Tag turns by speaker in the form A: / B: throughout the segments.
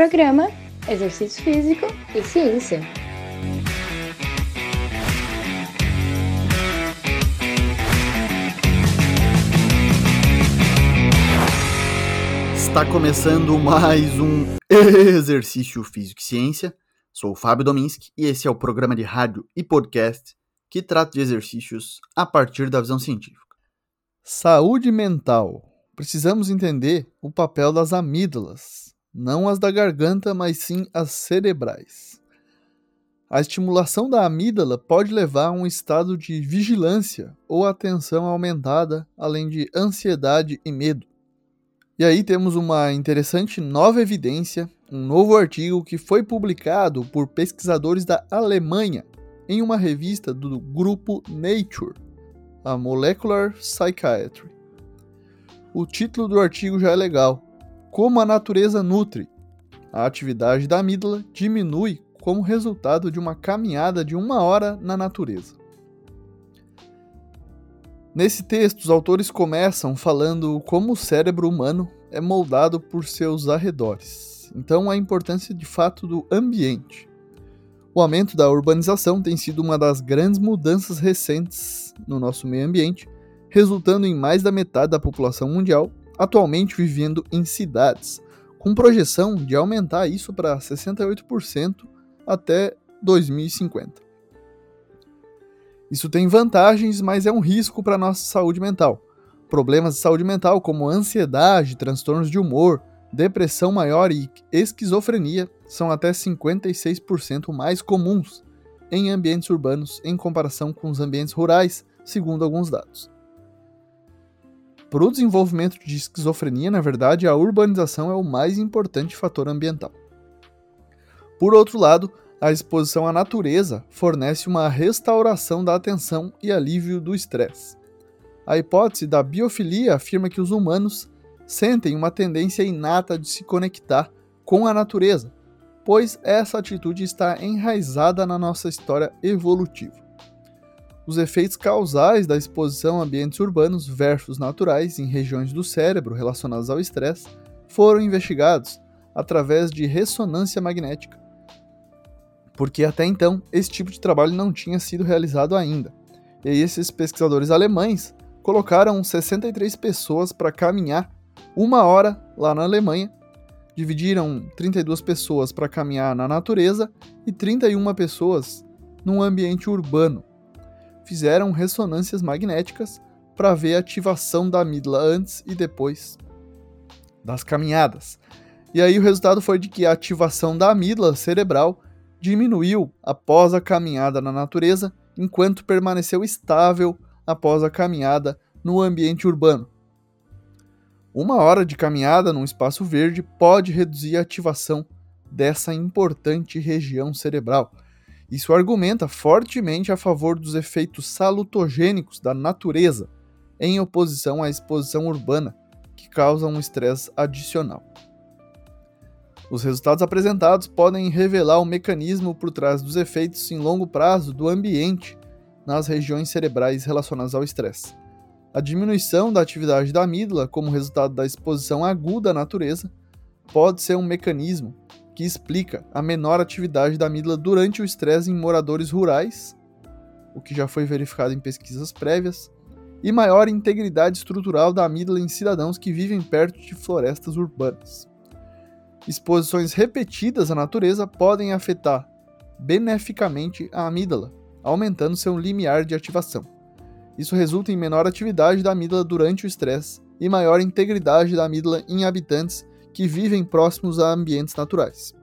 A: Programa Exercício Físico e Ciência.
B: Está começando mais um Exercício Físico e Ciência. Sou o Fábio Dominski e esse é o programa de rádio e podcast que trata de exercícios a partir da visão científica. Saúde mental. Precisamos entender o papel das amígdalas, não as da garganta, mas sim as cerebrais. A estimulação da amígdala pode levar a um estado de vigilância ou atenção aumentada, além de ansiedade e medo. E aí temos uma interessante nova evidência, um novo artigo que foi publicado por pesquisadores da Alemanha em uma revista do grupo Nature, a Molecular Psychiatry. O título do artigo já é legal. Como a natureza nutre. A atividade da amígdala diminui como resultado de uma caminhada de uma hora na natureza. Nesse texto, os autores começam falando como o cérebro humano é moldado por seus arredores. Então, a importância de fato do ambiente. O aumento da urbanização tem sido uma das grandes mudanças recentes no nosso meio ambiente, resultando em mais da metade da população mundial atualmente vivendo em cidades, com projeção de aumentar isso para 68% até 2050. Isso tem vantagens, mas é um risco para nossa saúde mental. Problemas de saúde mental como ansiedade, transtornos de humor, depressão maior e esquizofrenia são até 56% mais comuns em ambientes urbanos em comparação com os ambientes rurais, segundo alguns dados. Para o desenvolvimento de esquizofrenia, na verdade, a urbanização é o mais importante fator ambiental. Por outro lado, a exposição à natureza fornece uma restauração da atenção e alívio do estresse. A hipótese da biofilia afirma que os humanos sentem uma tendência inata de se conectar com a natureza, pois essa atitude está enraizada na nossa história evolutiva. Os efeitos causais da exposição a ambientes urbanos versus naturais em regiões do cérebro relacionadas ao estresse foram investigados através de ressonância magnética porque até então esse tipo de trabalho não tinha sido realizado ainda. E esses pesquisadores alemães colocaram 63 pessoas para caminhar uma hora lá na Alemanha, dividiram 32 pessoas para caminhar na natureza e 31 pessoas num ambiente urbano. Fizeram ressonâncias magnéticas para ver a ativação da amígdala antes e depois das caminhadas. E aí o resultado foi de que a ativação da amígdala cerebral diminuiu após a caminhada na natureza, enquanto permaneceu estável após a caminhada no ambiente urbano. Uma hora de caminhada num espaço verde pode reduzir a ativação dessa importante região cerebral. Isso argumenta fortemente a favor dos efeitos salutogênicos da natureza, em oposição à exposição urbana, que causa um estresse adicional. Os resultados apresentados podem revelar o mecanismo por trás dos efeitos em longo prazo do ambiente nas regiões cerebrais relacionadas ao estresse. A diminuição da atividade da amígdala, como resultado da exposição aguda à natureza, pode ser um mecanismo que explica a menor atividade da amígdala durante o estresse em moradores rurais, o que já foi verificado em pesquisas prévias, e maior integridade estrutural da amígdala em cidadãos que vivem perto de florestas urbanas. Exposições repetidas à natureza podem afetar beneficamente a amígdala, aumentando seu limiar de ativação. Isso resulta em menor atividade da amígdala durante o estresse e maior integridade da amígdala em habitantes que vivem próximos a ambientes naturais.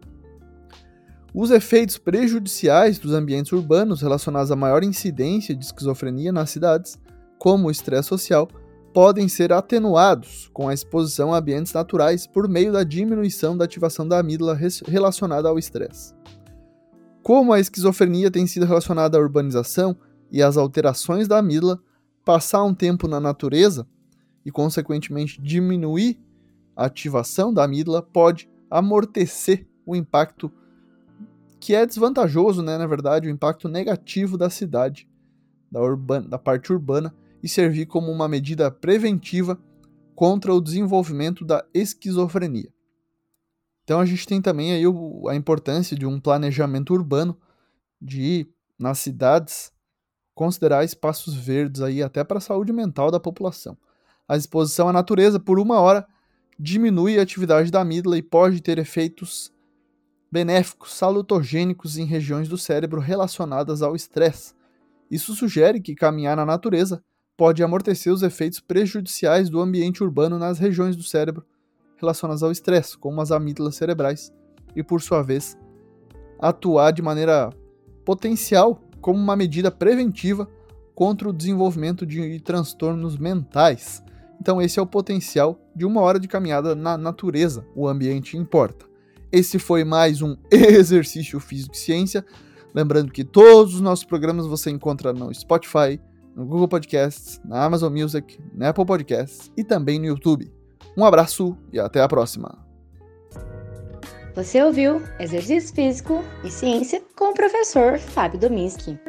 B: Os efeitos prejudiciais dos ambientes urbanos relacionados à maior incidência de esquizofrenia nas cidades, como o estresse social, podem ser atenuados com a exposição a ambientes naturais por meio da diminuição da ativação da amígdala relacionada ao estresse. Como a esquizofrenia tem sido relacionada à urbanização e às alterações da amígdala, passar um tempo na natureza e, consequentemente, diminuir a ativação da amígdala pode amortecer o impacto que é desvantajoso, né, na verdade, o impacto negativo da cidade, da, urbana, da parte urbana e servir como uma medida preventiva contra o desenvolvimento da esquizofrenia. Então a gente tem também aí o, a importância de um planejamento urbano, de nas cidades considerar espaços verdes aí até para a saúde mental da população. A exposição à natureza por uma hora diminui a atividade da amígdala e pode ter efeitos benéficos, salutogênicos em regiões do cérebro relacionadas ao estresse. Isso sugere que caminhar na natureza pode amortecer os efeitos prejudiciais do ambiente urbano nas regiões do cérebro relacionadas ao estresse, como as amígdalas cerebrais, e por sua vez, atuar de maneira potencial como uma medida preventiva contra o desenvolvimento de transtornos mentais. Então, esse é o potencial de uma hora de caminhada na natureza. O ambiente importa. Esse foi mais um exercício físico e ciência. Lembrando que todos os nossos programas você encontra no Spotify, no Google Podcasts, na Amazon Music, na Apple Podcasts e também no YouTube. Um abraço e até a próxima.
A: Você ouviu Exercício Físico e Ciência com o professor Fábio Dominski.